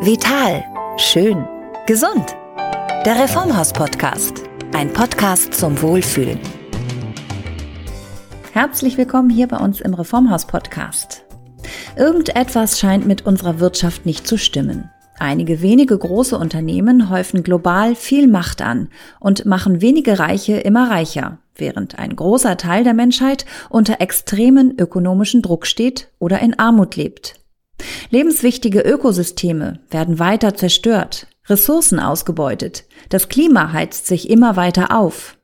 Vital. Schön. Gesund. Der Reformhaus-Podcast. Ein Podcast zum Wohlfühlen. Herzlich willkommen hier bei uns im Reformhaus-Podcast. Irgendetwas scheint mit unserer Wirtschaft nicht zu stimmen. Einige wenige große Unternehmen häufen global viel Macht an und machen wenige Reiche immer reicher, während ein großer Teil der Menschheit unter extremen ökonomischen Druck steht oder in Armut lebt. Lebenswichtige Ökosysteme werden weiter zerstört, Ressourcen ausgebeutet, das Klima heizt sich immer weiter auf.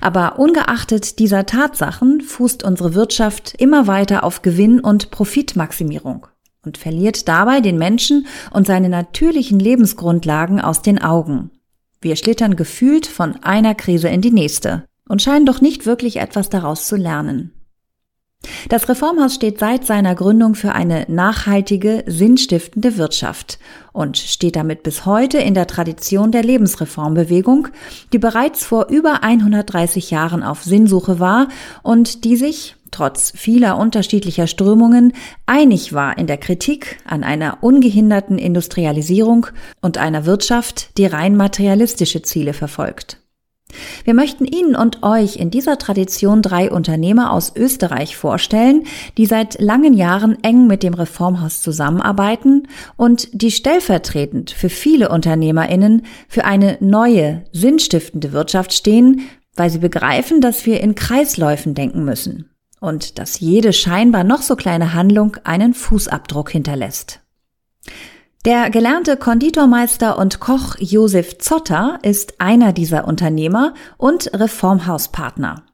Aber ungeachtet dieser Tatsachen fußt unsere Wirtschaft immer weiter auf Gewinn und Profitmaximierung und verliert dabei den Menschen und seine natürlichen Lebensgrundlagen aus den Augen. Wir schlittern gefühlt von einer Krise in die nächste und scheinen doch nicht wirklich etwas daraus zu lernen. Das Reformhaus steht seit seiner Gründung für eine nachhaltige, sinnstiftende Wirtschaft und steht damit bis heute in der Tradition der Lebensreformbewegung, die bereits vor über 130 Jahren auf Sinnsuche war und die sich, trotz vieler unterschiedlicher Strömungen, einig war in der Kritik an einer ungehinderten Industrialisierung und einer Wirtschaft, die rein materialistische Ziele verfolgt. Wir möchten Ihnen und euch in dieser Tradition drei Unternehmer aus Österreich vorstellen, die seit langen Jahren eng mit dem Reformhaus zusammenarbeiten und die stellvertretend für viele Unternehmerinnen für eine neue, sinnstiftende Wirtschaft stehen, weil sie begreifen, dass wir in Kreisläufen denken müssen und dass jede scheinbar noch so kleine Handlung einen Fußabdruck hinterlässt. Der gelernte Konditormeister und Koch Josef Zotter ist einer dieser Unternehmer und Reformhauspartner.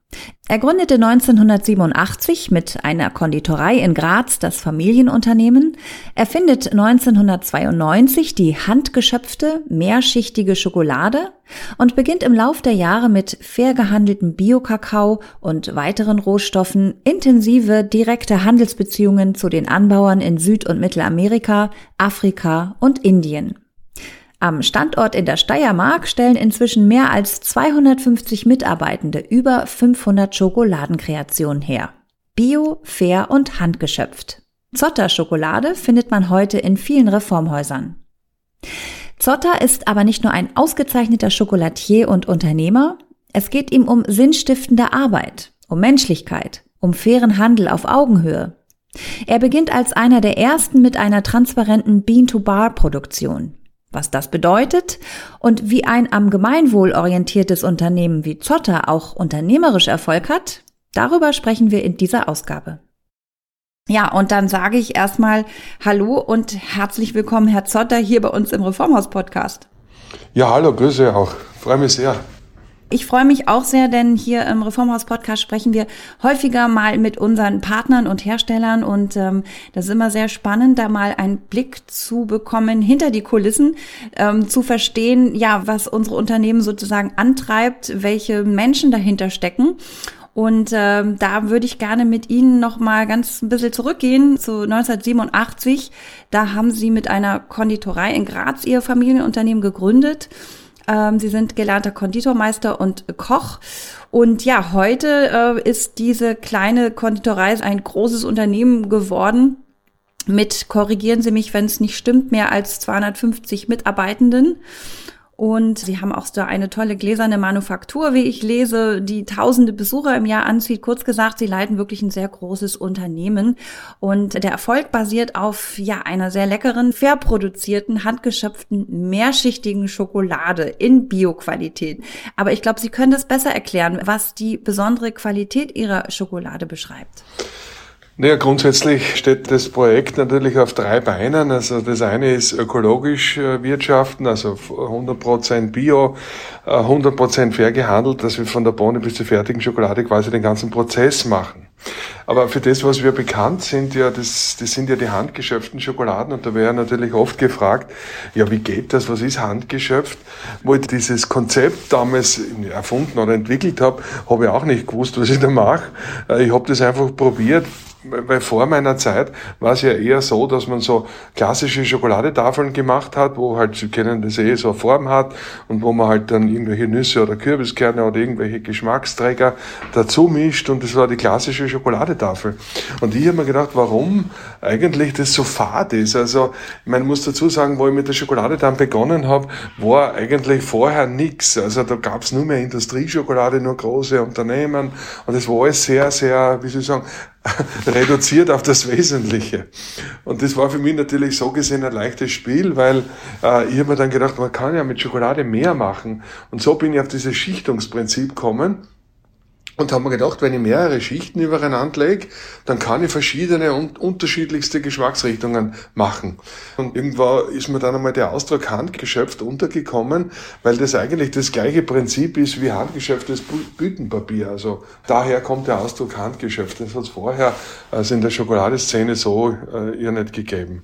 Er gründete 1987 mit einer Konditorei in Graz das Familienunternehmen, erfindet 1992 die handgeschöpfte, mehrschichtige Schokolade und beginnt im Lauf der Jahre mit fair gehandeltem Biokakao und weiteren Rohstoffen intensive direkte Handelsbeziehungen zu den Anbauern in Süd- und Mittelamerika, Afrika und Indien. Am Standort in der Steiermark stellen inzwischen mehr als 250 Mitarbeitende über 500 Schokoladenkreationen her. Bio, fair und handgeschöpft. Zotter Schokolade findet man heute in vielen Reformhäusern. Zotter ist aber nicht nur ein ausgezeichneter Schokolatier und Unternehmer, es geht ihm um sinnstiftende Arbeit, um Menschlichkeit, um fairen Handel auf Augenhöhe. Er beginnt als einer der ersten mit einer transparenten Bean-to-Bar-Produktion was das bedeutet und wie ein am Gemeinwohl orientiertes Unternehmen wie Zotter auch unternehmerisch Erfolg hat, darüber sprechen wir in dieser Ausgabe. Ja, und dann sage ich erstmal Hallo und herzlich willkommen, Herr Zotter, hier bei uns im Reformhaus-Podcast. Ja, hallo, Grüße auch. Freue mich sehr. Ich freue mich auch sehr, denn hier im Reformhaus-Podcast sprechen wir häufiger mal mit unseren Partnern und Herstellern und ähm, das ist immer sehr spannend, da mal einen Blick zu bekommen hinter die Kulissen, ähm, zu verstehen, ja, was unsere Unternehmen sozusagen antreibt, welche Menschen dahinter stecken. Und ähm, da würde ich gerne mit Ihnen noch mal ganz ein bisschen zurückgehen zu 1987. Da haben Sie mit einer Konditorei in Graz Ihr Familienunternehmen gegründet. Ähm, Sie sind gelernter Konditormeister und Koch. Und ja, heute äh, ist diese kleine Konditorei ein großes Unternehmen geworden mit, korrigieren Sie mich, wenn es nicht stimmt, mehr als 250 Mitarbeitenden. Und sie haben auch so eine tolle gläserne Manufaktur, wie ich lese, die tausende Besucher im Jahr anzieht. Kurz gesagt, sie leiten wirklich ein sehr großes Unternehmen. Und der Erfolg basiert auf, ja, einer sehr leckeren, fair produzierten, handgeschöpften, mehrschichtigen Schokolade in Bioqualität. Aber ich glaube, Sie können das besser erklären, was die besondere Qualität Ihrer Schokolade beschreibt. Naja, grundsätzlich steht das Projekt natürlich auf drei Beinen. Also das eine ist ökologisch äh, wirtschaften, also 100% Bio, 100% äh, fair gehandelt, dass wir von der Bohne bis zur fertigen Schokolade quasi den ganzen Prozess machen. Aber für das, was wir bekannt sind, ja, das, das sind ja die handgeschöpften Schokoladen und da wäre natürlich oft gefragt, ja, wie geht das, was ist handgeschöpft? Wo ich dieses Konzept damals erfunden oder entwickelt habe, habe ich auch nicht gewusst, was ich da mache. Äh, ich habe das einfach probiert, weil vor meiner Zeit war es ja eher so, dass man so klassische Schokoladetafeln gemacht hat, wo halt, Sie kennen das eh, so eine Form hat und wo man halt dann irgendwelche Nüsse oder Kürbiskerne oder irgendwelche Geschmacksträger dazu mischt und das war die klassische Schokolade Schokoladetafel. Und ich habe mir gedacht, warum eigentlich das so fad ist. Also, meine, muss dazu sagen, wo ich mit der Schokolade dann begonnen habe, war eigentlich vorher nichts. Also da gab es nur mehr Industrieschokolade, nur große Unternehmen. Und es war alles sehr, sehr, wie soll ich sagen, reduziert auf das Wesentliche. Und das war für mich natürlich so gesehen ein leichtes Spiel, weil äh, ich habe mir dann gedacht, man kann ja mit Schokolade mehr machen. Und so bin ich auf dieses Schichtungsprinzip gekommen und haben mir gedacht, wenn ich mehrere Schichten übereinander lege, dann kann ich verschiedene und unterschiedlichste Geschmacksrichtungen machen. Und irgendwann ist mir dann einmal der Ausdruck handgeschöpft untergekommen, weil das eigentlich das gleiche Prinzip ist wie handgeschöpftes Büttenpapier. Also daher kommt der Ausdruck handgeschöpft. Das hat es vorher also in der Schokoladeszene so äh, ihr nicht gegeben.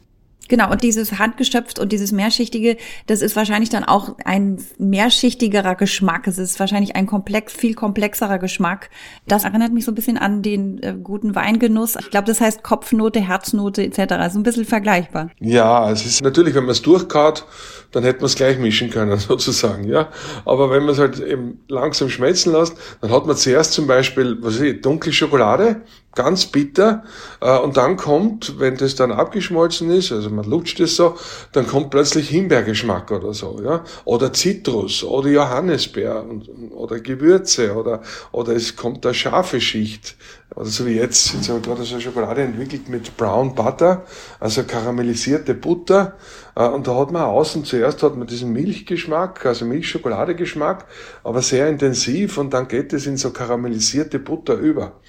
Genau, und dieses handgestöpft und dieses mehrschichtige, das ist wahrscheinlich dann auch ein mehrschichtigerer Geschmack. Es ist wahrscheinlich ein komplex, viel komplexerer Geschmack. Das erinnert mich so ein bisschen an den äh, guten Weingenuss. Ich glaube, das heißt Kopfnote, Herznote etc. Also ein bisschen vergleichbar. Ja, es ist natürlich, wenn man es durchkaut, dann hätte man es gleich mischen können, sozusagen, ja. Aber wenn man es halt eben langsam schmelzen lässt, dann hat man zuerst zum Beispiel, was weiß ich, dunkle Schokolade, ganz bitter. Äh, und dann kommt, wenn das dann abgeschmolzen ist, also man lutscht es so, dann kommt plötzlich Himbeergeschmack oder so, ja. Oder Zitrus oder Johannisbeer und, oder Gewürze oder, oder es kommt eine scharfe Schicht. Oder so wie jetzt, jetzt habe ich gerade so eine Schokolade entwickelt mit Brown Butter, also karamellisierte Butter. Äh, und da hat man außen zuerst hat man diesen Milchgeschmack, also Milchschokoladegeschmack, aber sehr intensiv und dann geht es in so karamellisierte Butter über.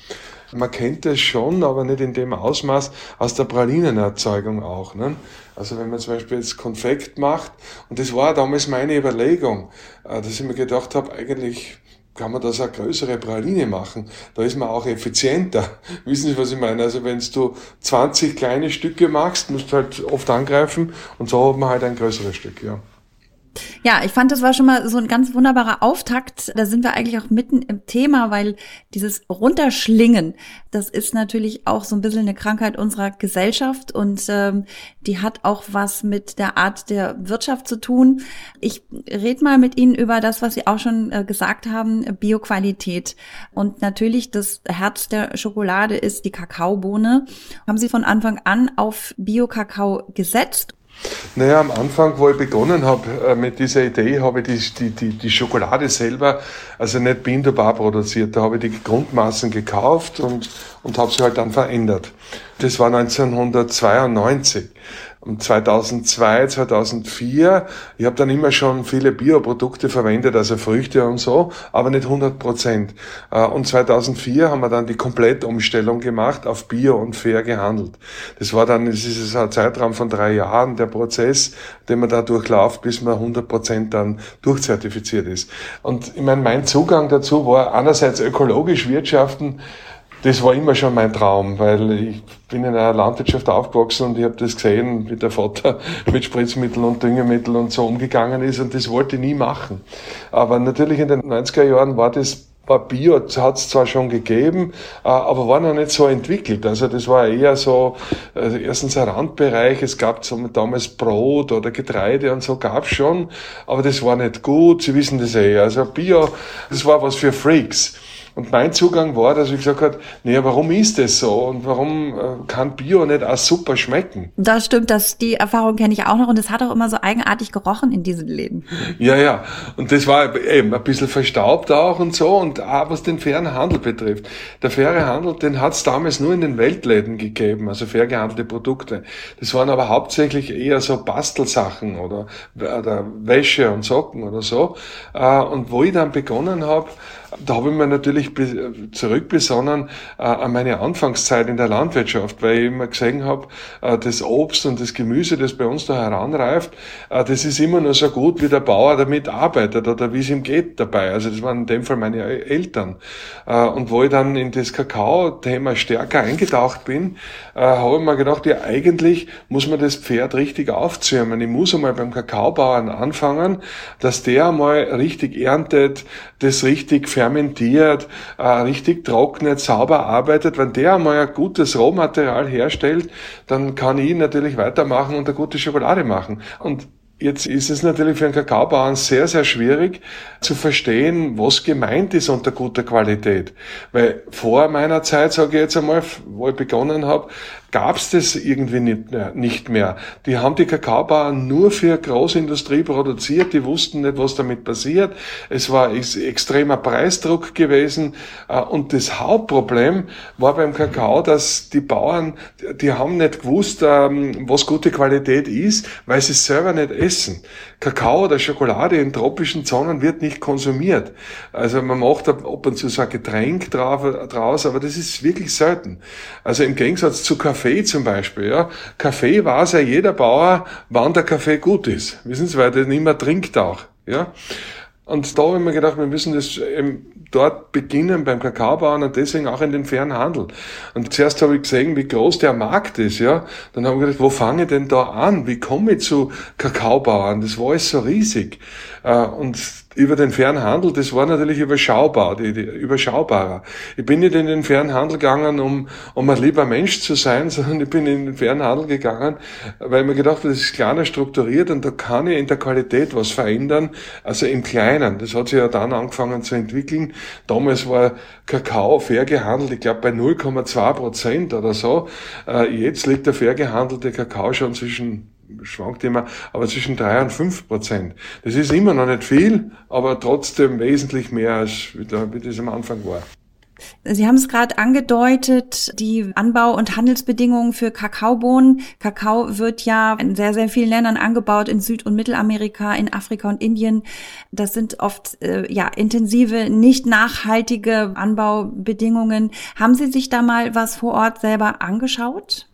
Man kennt es schon, aber nicht in dem Ausmaß aus der Pralinenerzeugung auch. Ne? Also wenn man zum Beispiel jetzt Konfekt macht, und das war damals meine Überlegung, äh, dass ich mir gedacht habe, eigentlich kann man das eine größere Praline machen. Da ist man auch effizienter. Wissen Sie, was ich meine? Also wenn du 20 kleine Stücke machst, musst du halt oft angreifen und so hat man halt ein größeres Stück, ja. Ja, ich fand, das war schon mal so ein ganz wunderbarer Auftakt. Da sind wir eigentlich auch mitten im Thema, weil dieses Runterschlingen, das ist natürlich auch so ein bisschen eine Krankheit unserer Gesellschaft und ähm, die hat auch was mit der Art der Wirtschaft zu tun. Ich rede mal mit Ihnen über das, was Sie auch schon äh, gesagt haben, Bioqualität. Und natürlich das Herz der Schokolade ist die Kakaobohne. Haben Sie von Anfang an auf Bio-Kakao gesetzt naja, am Anfang, wo ich begonnen habe äh, mit dieser Idee, habe ich die, die, die, Schokolade selber, also nicht Binderbar produziert, da habe ich die Grundmassen gekauft und, und habe sie halt dann verändert. Das war 1992. Und 2002, 2004, ich habe dann immer schon viele Bioprodukte verwendet, also Früchte und so, aber nicht 100 Prozent. Äh, und 2004 haben wir dann die Komplettumstellung gemacht auf Bio und fair gehandelt. Das war dann, das ist ein Zeitraum von drei Jahren, der Prozess, den man da durchläuft, bis man 100 Prozent dann durchzertifiziert ist. Und ich meine, mein Zugang dazu war einerseits ökologisch wirtschaften, das war immer schon mein Traum, weil ich bin in einer Landwirtschaft aufgewachsen und ich habe das gesehen, wie der Vater mit Spritzmitteln und Düngemitteln und so umgegangen ist und das wollte ich nie machen. Aber natürlich in den 90er Jahren war das war Bio, hat es zwar schon gegeben, äh, aber war noch nicht so entwickelt. Also das war eher so, äh, erstens ein Randbereich, es gab so damals Brot oder Getreide und so gab's schon, aber das war nicht gut, Sie wissen das eh. Also Bio, das war was für Freaks. Und mein Zugang war, dass ich gesagt habe, naja, warum ist das so und warum äh, kann Bio nicht auch super schmecken? Das stimmt, das, die Erfahrung kenne ich auch noch und es hat auch immer so eigenartig gerochen in diesen Läden. Ja, ja. Und das war eben ein bisschen verstaubt auch und so und auch was den fairen Handel betrifft. Der faire Handel, den hat es damals nur in den Weltläden gegeben, also fair gehandelte Produkte. Das waren aber hauptsächlich eher so Bastelsachen oder, oder Wäsche und Socken oder so. Äh, und wo ich dann begonnen habe, da habe ich mir natürlich zurückbesonnen äh, an meine Anfangszeit in der Landwirtschaft, weil ich immer gesehen habe, äh, das Obst und das Gemüse, das bei uns da heranreift, äh, das ist immer nur so gut, wie der Bauer damit arbeitet oder wie es ihm geht dabei. Also das waren in dem Fall meine Eltern. Äh, und wo ich dann in das Kakao-Thema stärker eingetaucht bin, äh, habe ich mir gedacht, ja eigentlich muss man das Pferd richtig aufzäumen. Ich muss einmal beim Kakaobauern anfangen, dass der einmal richtig erntet, das richtig fermentiert, äh, richtig trocknet, sauber arbeitet. Wenn der einmal ein gutes Rohmaterial herstellt, dann kann ich natürlich weitermachen und eine gute Schokolade machen. Und Jetzt ist es natürlich für einen Kakaobauern sehr, sehr schwierig zu verstehen, was gemeint ist unter guter Qualität. Weil vor meiner Zeit, sage ich jetzt einmal, wo ich begonnen habe, gab es das irgendwie nicht mehr. Die haben die Kakaobauern nur für Großindustrie produziert, die wussten nicht, was damit passiert. Es war extremer Preisdruck gewesen äh, und das Hauptproblem war beim Kakao, dass die Bauern, die haben nicht gewusst, ähm, was gute Qualität ist, weil sie es selber nicht essen. Kakao oder Schokolade in tropischen Zonen wird nicht konsumiert. Also man macht ab und zu so ein Getränk draus, aber das ist wirklich selten. Also im Gegensatz zu Kaffee zum Beispiel, ja. Kaffee weiß ja jeder Bauer, wann der Kaffee gut ist. Wissen Sie, weil der nicht mehr trinkt auch, ja. Und da habe ich mir gedacht, wir müssen das eben dort beginnen beim Kakaobauern und deswegen auch in den fairen Handel. Und zuerst habe ich gesehen, wie groß der Markt ist, ja. Dann habe ich gedacht, wo fange ich denn da an? Wie komme ich zu Kakaobauern? Das war alles so riesig. Äh, und über den Fernhandel, das war natürlich überschaubar, die, die, überschaubarer. Ich bin nicht in den Fernhandel gegangen, um, um ein lieber Mensch zu sein, sondern ich bin in den Fernhandel gegangen, weil ich mir gedacht habe, das ist kleiner strukturiert und da kann ich in der Qualität was verändern, also im Kleinen. Das hat sich ja dann angefangen zu entwickeln. Damals war Kakao fair gehandelt, ich glaube bei 0,2 Prozent oder so. Äh, jetzt liegt der fair gehandelte Kakao schon zwischen schwankt immer, aber zwischen drei und fünf Prozent. Das ist immer noch nicht viel, aber trotzdem wesentlich mehr als wie das am Anfang war. Sie haben es gerade angedeutet, die Anbau- und Handelsbedingungen für Kakaobohnen. Kakao wird ja in sehr, sehr vielen Ländern angebaut, in Süd- und Mittelamerika, in Afrika und Indien. Das sind oft äh, ja intensive, nicht nachhaltige Anbaubedingungen. Haben Sie sich da mal was vor Ort selber angeschaut?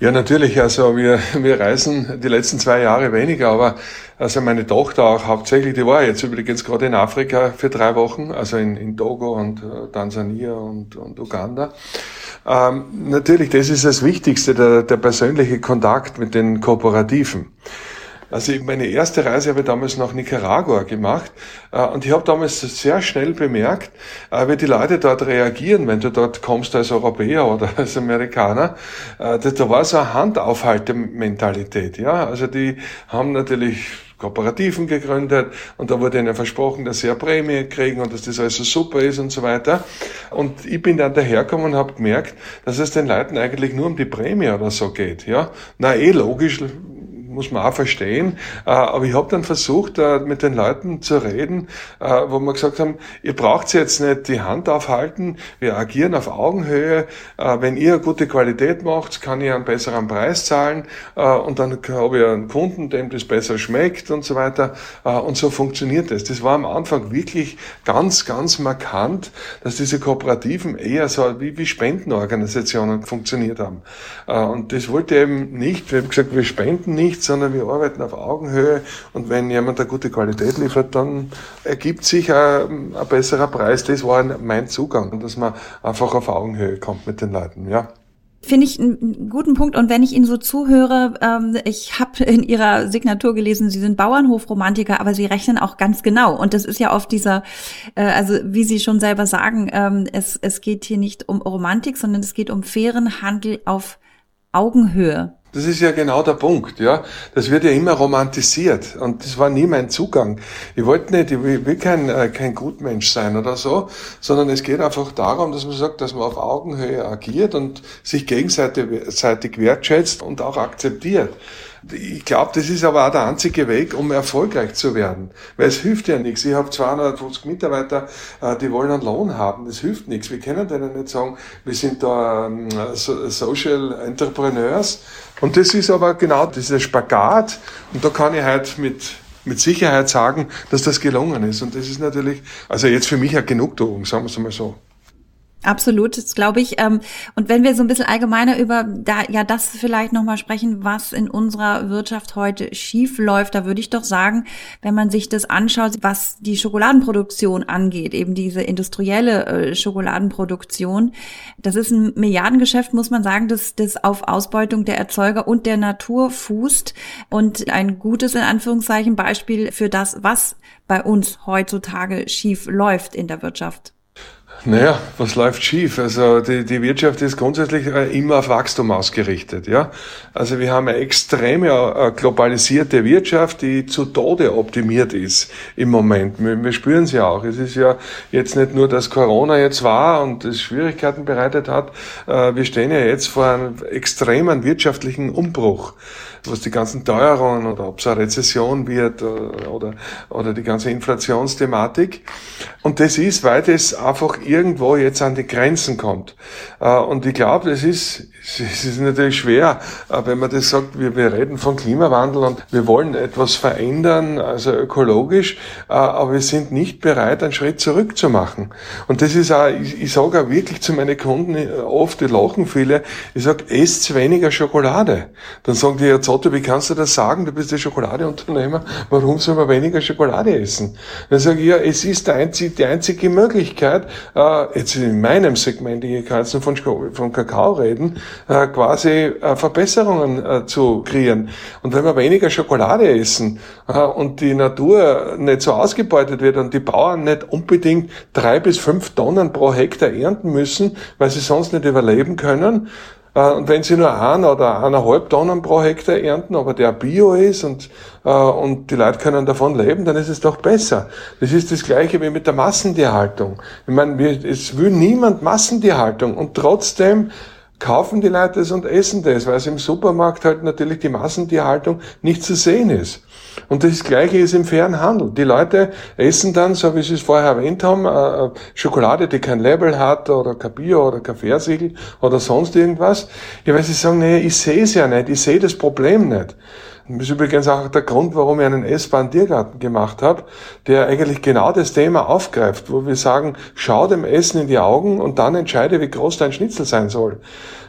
Ja, natürlich. Also wir, wir reisen die letzten zwei Jahre weniger, aber also meine Tochter auch hauptsächlich, die war jetzt übrigens gerade in Afrika für drei Wochen, also in, in Togo und äh, Tansania und, und Uganda. Ähm, natürlich, das ist das Wichtigste, der, der persönliche Kontakt mit den Kooperativen. Also meine erste Reise habe ich damals nach Nicaragua gemacht äh, und ich habe damals sehr schnell bemerkt, äh, wie die Leute dort reagieren, wenn du dort kommst als Europäer oder als Amerikaner. Äh, da war so eine Handaufhaltementalität. Ja, also die haben natürlich Kooperativen gegründet und da wurde ihnen versprochen, dass sie eine Prämie kriegen und dass das alles so super ist und so weiter. Und ich bin dann dahergekommen und habe gemerkt, dass es den Leuten eigentlich nur um die Prämie oder so geht. Ja, na eh logisch, muss man auch verstehen. Äh, aber ich habe dann versucht, äh, mit den Leuten zu reden, äh, wo wir gesagt haben, ihr braucht jetzt nicht die Hand aufhalten, wir agieren auf Augenhöhe. Wenn ihr gute Qualität macht, kann ich einen besseren Preis zahlen und dann habe ich einen Kunden, dem das besser schmeckt und so weiter. Und so funktioniert das. Das war am Anfang wirklich ganz, ganz markant, dass diese Kooperativen eher so wie, wie Spendenorganisationen funktioniert haben. Und das wollte eben nicht. Wir haben gesagt, wir spenden nichts, sondern wir arbeiten auf Augenhöhe und wenn jemand eine gute Qualität liefert, dann ergibt sich ein, ein besserer Preis. Das war mein Zugang, dass man einfach auf Augenhöhe kommt mit den Leuten, ja. Finde ich einen guten Punkt. Und wenn ich Ihnen so zuhöre, ähm, ich habe in Ihrer Signatur gelesen, Sie sind Bauernhofromantiker, aber Sie rechnen auch ganz genau. Und das ist ja oft dieser, äh, also wie Sie schon selber sagen, ähm, es, es geht hier nicht um Romantik, sondern es geht um fairen Handel auf Augenhöhe. Das ist ja genau der Punkt, ja. Das wird ja immer romantisiert und das war nie mein Zugang. Ich wollte nicht, ich will kein, äh, kein Gutmensch sein oder so, sondern es geht einfach darum, dass man sagt, dass man auf Augenhöhe agiert und sich gegenseitig wertschätzt und auch akzeptiert. Ich glaube, das ist aber auch der einzige Weg, um erfolgreich zu werden. Weil es hilft ja nichts. Ich habe 250 Mitarbeiter, äh, die wollen einen Lohn haben. Das hilft nichts. Wir können denen nicht sagen, wir sind da ähm, Social Entrepreneurs. Und das ist aber genau dieser Spagat. Und da kann ich halt mit mit Sicherheit sagen, dass das gelungen ist. Und das ist natürlich, also jetzt für mich eine Genugtuung, sagen wir es mal so. Absolut, das glaube ich. Ähm, und wenn wir so ein bisschen allgemeiner über da ja das vielleicht nochmal sprechen, was in unserer Wirtschaft heute schief läuft, da würde ich doch sagen, wenn man sich das anschaut, was die Schokoladenproduktion angeht, eben diese industrielle äh, Schokoladenproduktion, das ist ein Milliardengeschäft, muss man sagen, das, das auf Ausbeutung der Erzeuger und der Natur fußt und ein gutes, in Anführungszeichen, Beispiel für das, was bei uns heutzutage schief läuft in der Wirtschaft. Naja, was läuft schief? Also die, die Wirtschaft ist grundsätzlich äh, immer auf Wachstum ausgerichtet. Ja, Also wir haben eine extreme äh, globalisierte Wirtschaft, die zu Tode optimiert ist im Moment. Wir, wir spüren es ja auch. Es ist ja jetzt nicht nur, dass Corona jetzt war und es Schwierigkeiten bereitet hat. Äh, wir stehen ja jetzt vor einem extremen wirtschaftlichen Umbruch was die ganzen Teuerungen oder ob es eine Rezession wird oder, oder die ganze Inflationsthematik. Und das ist, weil das einfach irgendwo jetzt an die Grenzen kommt. Äh, und ich glaube, das ist, es ist natürlich schwer, äh, wenn man das sagt, wir, wir reden von Klimawandel und wir wollen etwas verändern, also ökologisch, äh, aber wir sind nicht bereit, einen Schritt zurück zu machen. Und das ist auch, ich, ich sage auch wirklich zu meinen Kunden oft, die lachen viele, ich sage, esst weniger Schokolade. Dann sagen die, ja, Zotto, wie kannst du das sagen? Du bist der Schokoladeunternehmer. Warum soll man weniger Schokolade essen? Dann sage ich, ja, es ist die einzige, die einzige Möglichkeit, äh, jetzt in meinem Segment, ich kann jetzt von, von Kakao reden, äh, quasi äh, Verbesserungen äh, zu kreieren. Und wenn wir weniger Schokolade essen äh, und die Natur nicht so ausgebeutet wird und die Bauern nicht unbedingt drei bis fünf Tonnen pro Hektar ernten müssen, weil sie sonst nicht überleben können, und wenn sie nur ein oder eineinhalb Tonnen pro Hektar ernten, aber der Bio ist und, äh, und die Leute können davon leben, dann ist es doch besser. Das ist das Gleiche wie mit der Massentierhaltung. Ich meine, es will niemand Massentierhaltung und trotzdem kaufen die Leute das und essen das, weil es im Supermarkt halt natürlich die Massentierhaltung nicht zu sehen ist. Und das Gleiche ist im fairen Handel. Die Leute essen dann, so wie Sie es vorher erwähnt haben, äh, äh, Schokolade, die kein Label hat oder kein Bier oder kein Fairsiegel oder sonst irgendwas. Ja, weil sie sagen, nee, ich sehe es ja nicht, ich sehe das Problem nicht. Das ist übrigens auch der Grund, warum ich einen S-Bahn Tiergarten gemacht habe, der eigentlich genau das Thema aufgreift, wo wir sagen, schau dem Essen in die Augen und dann entscheide, wie groß dein Schnitzel sein soll.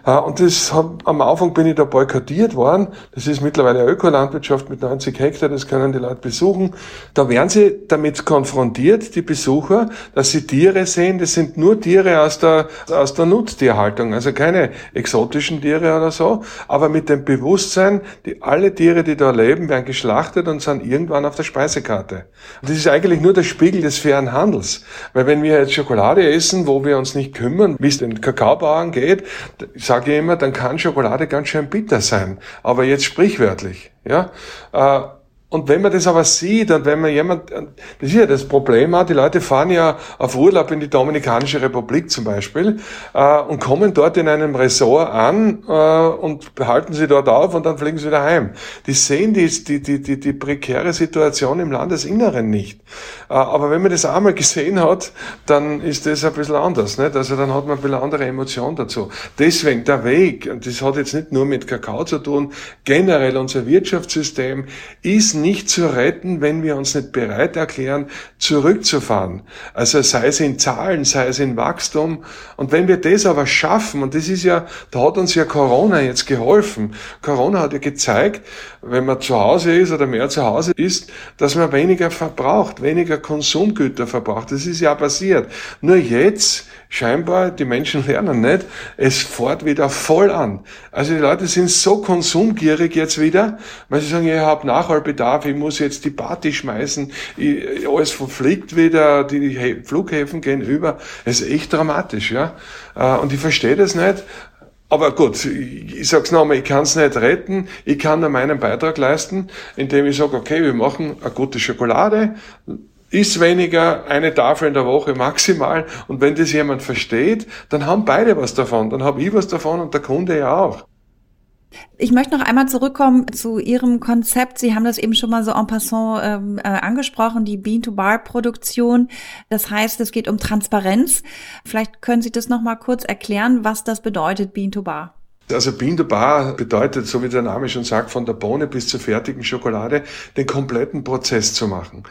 Und das hat, am Anfang bin ich da boykottiert worden. Das ist mittlerweile eine Ökolandwirtschaft mit 90 Hektar, das können die Leute besuchen. Da werden sie damit konfrontiert, die Besucher, dass sie Tiere sehen, das sind nur Tiere aus der, aus der Nutztierhaltung, also keine exotischen Tiere oder so, aber mit dem Bewusstsein, die, alle Tiere, die da leben, werden geschlachtet und sind irgendwann auf der Speisekarte. Und das ist eigentlich nur der Spiegel des fairen Handels. Weil wenn wir jetzt Schokolade essen, wo wir uns nicht kümmern, wie es den Kakaobauern geht, sage ich immer, dann kann Schokolade ganz schön bitter sein. Aber jetzt sprichwörtlich. Ja? Äh, und wenn man das aber sieht und wenn man jemand, das ist ja das Problem auch, die Leute fahren ja auf Urlaub in die Dominikanische Republik zum Beispiel äh, und kommen dort in einem Resort an äh, und behalten sie dort auf und dann fliegen sie wieder heim. Die sehen die, die, die, die, die prekäre Situation im Landesinneren nicht. Äh, aber wenn man das einmal gesehen hat, dann ist das ein bisschen anders. Nicht? Also dann hat man ein bisschen andere Emotion dazu. Deswegen der Weg, und das hat jetzt nicht nur mit Kakao zu tun, generell unser Wirtschaftssystem ist nicht zu retten, wenn wir uns nicht bereit erklären, zurückzufahren. Also sei es in Zahlen, sei es in Wachstum. Und wenn wir das aber schaffen, und das ist ja, da hat uns ja Corona jetzt geholfen. Corona hat ja gezeigt, wenn man zu Hause ist oder mehr zu Hause ist, dass man weniger verbraucht, weniger Konsumgüter verbraucht. Das ist ja passiert. Nur jetzt scheinbar, die Menschen lernen nicht, es fährt wieder voll an. Also die Leute sind so konsumgierig jetzt wieder, weil sie sagen, ich habe Nachholbedarf, ich muss jetzt die Party schmeißen, ich, alles verfliegt wieder, die Flughäfen gehen über. Es ist echt dramatisch, ja. Äh, und ich verstehe das nicht. Aber gut, ich sag's nochmal, ich kann's nicht retten. Ich kann nur meinen Beitrag leisten, indem ich sage, okay, wir machen eine gute Schokolade, ist weniger, eine Tafel in der Woche maximal. Und wenn das jemand versteht, dann haben beide was davon. Dann habe ich was davon und der Kunde ja auch. Ich möchte noch einmal zurückkommen zu Ihrem Konzept. Sie haben das eben schon mal so en passant ähm, äh, angesprochen, die Bean-to-Bar-Produktion. Das heißt, es geht um Transparenz. Vielleicht können Sie das noch mal kurz erklären, was das bedeutet, Bean-to-Bar. Also to Bar bedeutet, so wie der Name schon sagt, von der Bohne bis zur fertigen Schokolade den kompletten Prozess zu machen.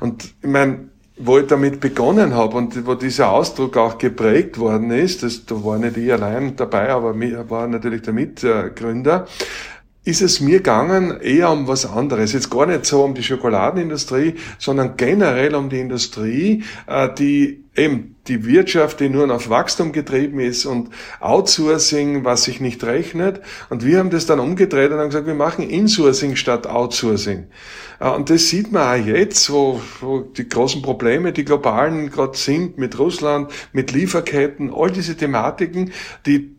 Und ich meine, wo ich damit begonnen habe und wo dieser Ausdruck auch geprägt worden ist, das, da war nicht ich allein dabei, aber war natürlich der Mitgründer, ist es mir gegangen eher um was anderes. Jetzt gar nicht so um die Schokoladenindustrie, sondern generell um die Industrie, äh, die eben die Wirtschaft, die nur auf Wachstum getrieben ist und Outsourcing, was sich nicht rechnet. Und wir haben das dann umgedreht und haben gesagt, wir machen Insourcing statt Outsourcing. Äh, und das sieht man auch jetzt, wo, wo die großen Probleme, die globalen gerade sind mit Russland, mit Lieferketten, all diese Thematiken, die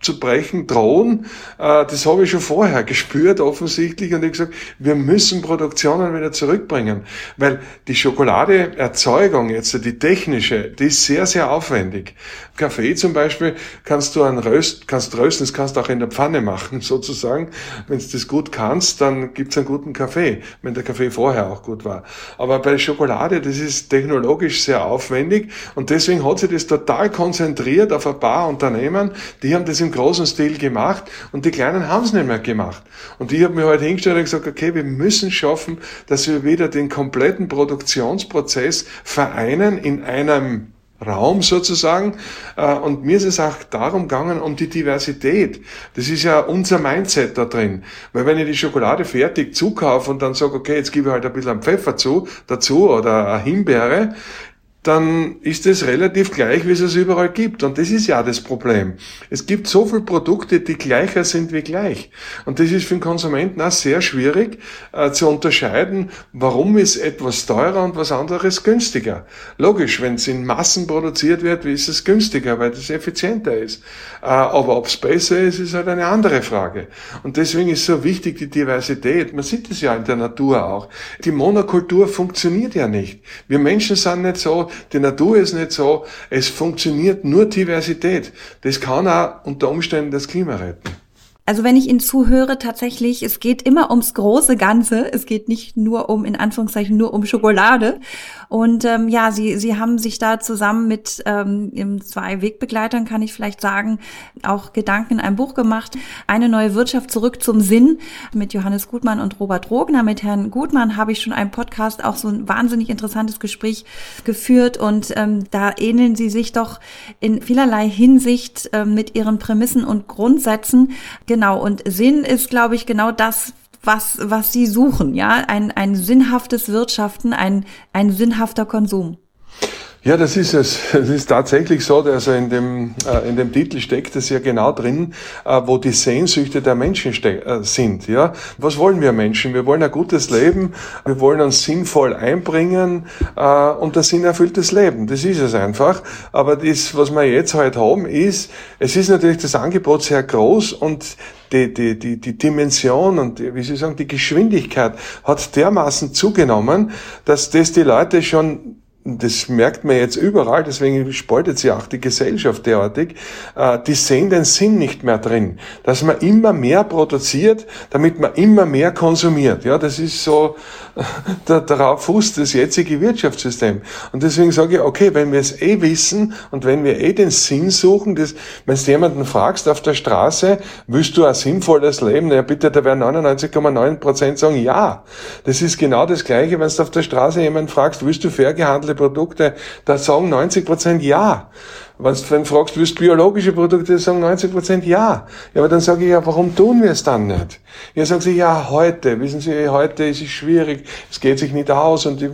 zusammenzubrechen drohen. Äh, das habe ich schon vorher gespürt, offensichtlich, und ich gesagt, wir müssen Produktionen wieder zurückbringen, weil die Schokoladeerzeugung jetzt, die technische, die ist sehr, sehr aufwendig. Kaffee zum Beispiel kannst du an Röst, kannst rösten, das kannst du auch in der Pfanne machen, sozusagen. Wenn du das gut kannst, dann gibt's einen guten Kaffee, wenn der Kaffee vorher auch gut war. Aber bei Schokolade, das ist technologisch sehr aufwendig und deswegen hat sich das total konzentriert auf ein paar Unternehmen, die haben das im großen Stil gemacht und die Kleinen haben es nicht mehr gemacht. Und ich habe mir heute halt hingestellt und gesagt, okay, wir müssen schaffen, dass wir wieder den kompletten Produktionsprozess vereinen in einem Raum sozusagen. Äh, und mir ist es auch darum gegangen, um die Diversität. Das ist ja unser Mindset da drin. Weil wenn ich die Schokolade fertig zukaufe und dann sage, okay, jetzt gebe ich halt ein bisschen Pfeffer zu, dazu oder eine Himbeere, dann ist es relativ gleich, wie es es überall gibt. Und das ist ja das Problem. Es gibt so viele Produkte, die gleicher sind wie gleich. Und das ist für den Konsumenten auch sehr schwierig äh, zu unterscheiden, warum ist etwas teurer und was anderes günstiger. Logisch, wenn es in Massen produziert wird, wie ist es günstiger, weil das effizienter ist. Äh, aber ob es besser ist, ist halt eine andere Frage. Und deswegen ist so wichtig die Diversität. Man sieht es ja in der Natur auch. Die Monokultur funktioniert ja nicht. Wir Menschen sind nicht so, die Natur ist nicht so, es funktioniert nur Diversität. Das kann auch unter Umständen das Klima retten. Also wenn ich Ihnen zuhöre, tatsächlich, es geht immer ums große Ganze. Es geht nicht nur um, in Anführungszeichen, nur um Schokolade. Und ähm, ja, Sie, Sie haben sich da zusammen mit ähm, zwei Wegbegleitern, kann ich vielleicht sagen, auch Gedanken in einem Buch gemacht. Eine neue Wirtschaft zurück zum Sinn mit Johannes Gutmann und Robert Rogner. Mit Herrn Gutmann habe ich schon einen Podcast, auch so ein wahnsinnig interessantes Gespräch geführt. Und ähm, da ähneln Sie sich doch in vielerlei Hinsicht ähm, mit Ihren Prämissen und Grundsätzen. Genau, und Sinn ist, glaube ich, genau das, was, was sie suchen, ja, ein, ein sinnhaftes Wirtschaften, ein, ein sinnhafter Konsum. Ja, das ist es. Es ist tatsächlich so, also in dem, äh, in dem Titel steckt es ja genau drin, äh, wo die Sehnsüchte der Menschen äh, sind. Ja, was wollen wir Menschen? Wir wollen ein gutes Leben, wir wollen uns sinnvoll einbringen und das sinnerfülltes Leben. Das ist es einfach. Aber das, was wir jetzt halt haben, ist, es ist natürlich das Angebot sehr groß und die, die, die, die Dimension und wie Sie sagen, die Geschwindigkeit hat dermaßen zugenommen, dass das die Leute schon das merkt man jetzt überall, deswegen spaltet sich auch die Gesellschaft derartig, äh, die sehen den Sinn nicht mehr drin, dass man immer mehr produziert, damit man immer mehr konsumiert. Ja, das ist so, darauf fußt das jetzige Wirtschaftssystem. Und deswegen sage ich, okay, wenn wir es eh wissen und wenn wir eh den Sinn suchen, das, wenn du jemanden fragst auf der Straße, willst du ein sinnvolles Leben? Ja, bitte, da werden 99,9 Prozent sagen, ja. Das ist genau das Gleiche, wenn du auf der Straße jemanden fragst, willst du fair gehandelte Produkte? Da sagen 90 Prozent ja. Wenn du wenn fragst, willst du biologische Produkte, sagen 90 Prozent ja. Ja, aber dann sage ich ja, warum tun wir es dann nicht? Ja, sagen sie, ja, heute, wissen Sie, heute ist es schwierig, es geht sich nicht aus und ich,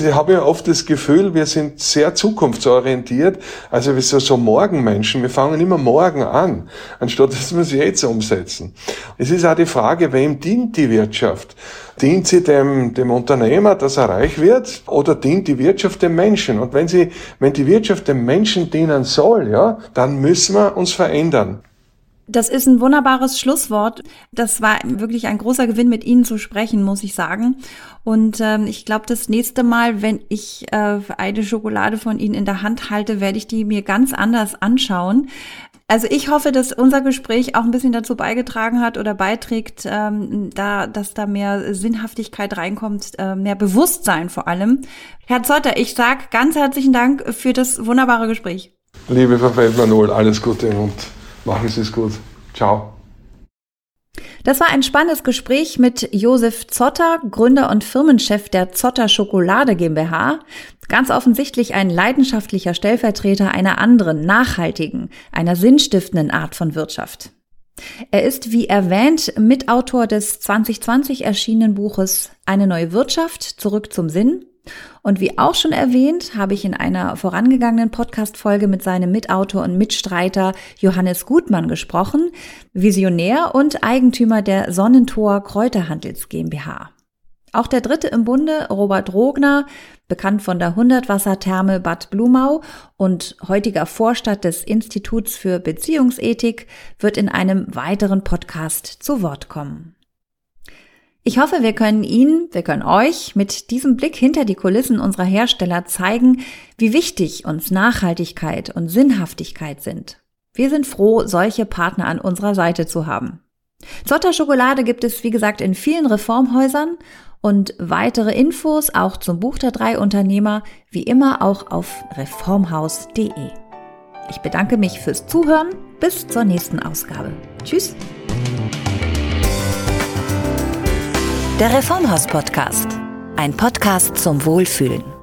ich habe ja oft das Gefühl, wir sind sehr zukunftsorientiert, also wir sind so Morgenmenschen, wir fangen immer morgen an, anstatt dass wir es jetzt umsetzen. Es ist auch die Frage, wem dient die Wirtschaft? Dient sie dem, dem Unternehmer, dass er reich wird, oder dient die Wirtschaft dem Menschen? Und wenn sie, wenn die Wirtschaft dem Menschen dienen soll, ja, dann müssen wir uns verändern. Das ist ein wunderbares Schlusswort. Das war wirklich ein großer Gewinn, mit Ihnen zu sprechen, muss ich sagen. Und ähm, ich glaube, das nächste Mal, wenn ich äh, eine Schokolade von Ihnen in der Hand halte, werde ich die mir ganz anders anschauen. Also ich hoffe, dass unser Gespräch auch ein bisschen dazu beigetragen hat oder beiträgt, ähm, da, dass da mehr Sinnhaftigkeit reinkommt, äh, mehr Bewusstsein vor allem. Herr Zotter, ich sag ganz herzlichen Dank für das wunderbare Gespräch. Liebe Frau Feldmann, alles Gute und machen Sie es gut. Ciao. Das war ein spannendes Gespräch mit Josef Zotter, Gründer und Firmenchef der Zotter Schokolade GmbH. Ganz offensichtlich ein leidenschaftlicher Stellvertreter einer anderen, nachhaltigen, einer sinnstiftenden Art von Wirtschaft. Er ist, wie erwähnt, Mitautor des 2020 erschienenen Buches Eine neue Wirtschaft, zurück zum Sinn. Und wie auch schon erwähnt, habe ich in einer vorangegangenen Podcast-Folge mit seinem Mitautor und Mitstreiter Johannes Gutmann gesprochen, Visionär und Eigentümer der Sonnentor Kräuterhandels GmbH. Auch der dritte im Bunde, Robert Rogner, bekannt von der Hundertwassertherme Bad Blumau und heutiger Vorstadt des Instituts für Beziehungsethik, wird in einem weiteren Podcast zu Wort kommen. Ich hoffe, wir können Ihnen, wir können euch mit diesem Blick hinter die Kulissen unserer Hersteller zeigen, wie wichtig uns Nachhaltigkeit und Sinnhaftigkeit sind. Wir sind froh, solche Partner an unserer Seite zu haben. Zotter Schokolade gibt es, wie gesagt, in vielen Reformhäusern und weitere Infos auch zum Buch der drei Unternehmer wie immer auch auf reformhaus.de. Ich bedanke mich fürs Zuhören. Bis zur nächsten Ausgabe. Tschüss. Der Reformhaus Podcast. Ein Podcast zum Wohlfühlen.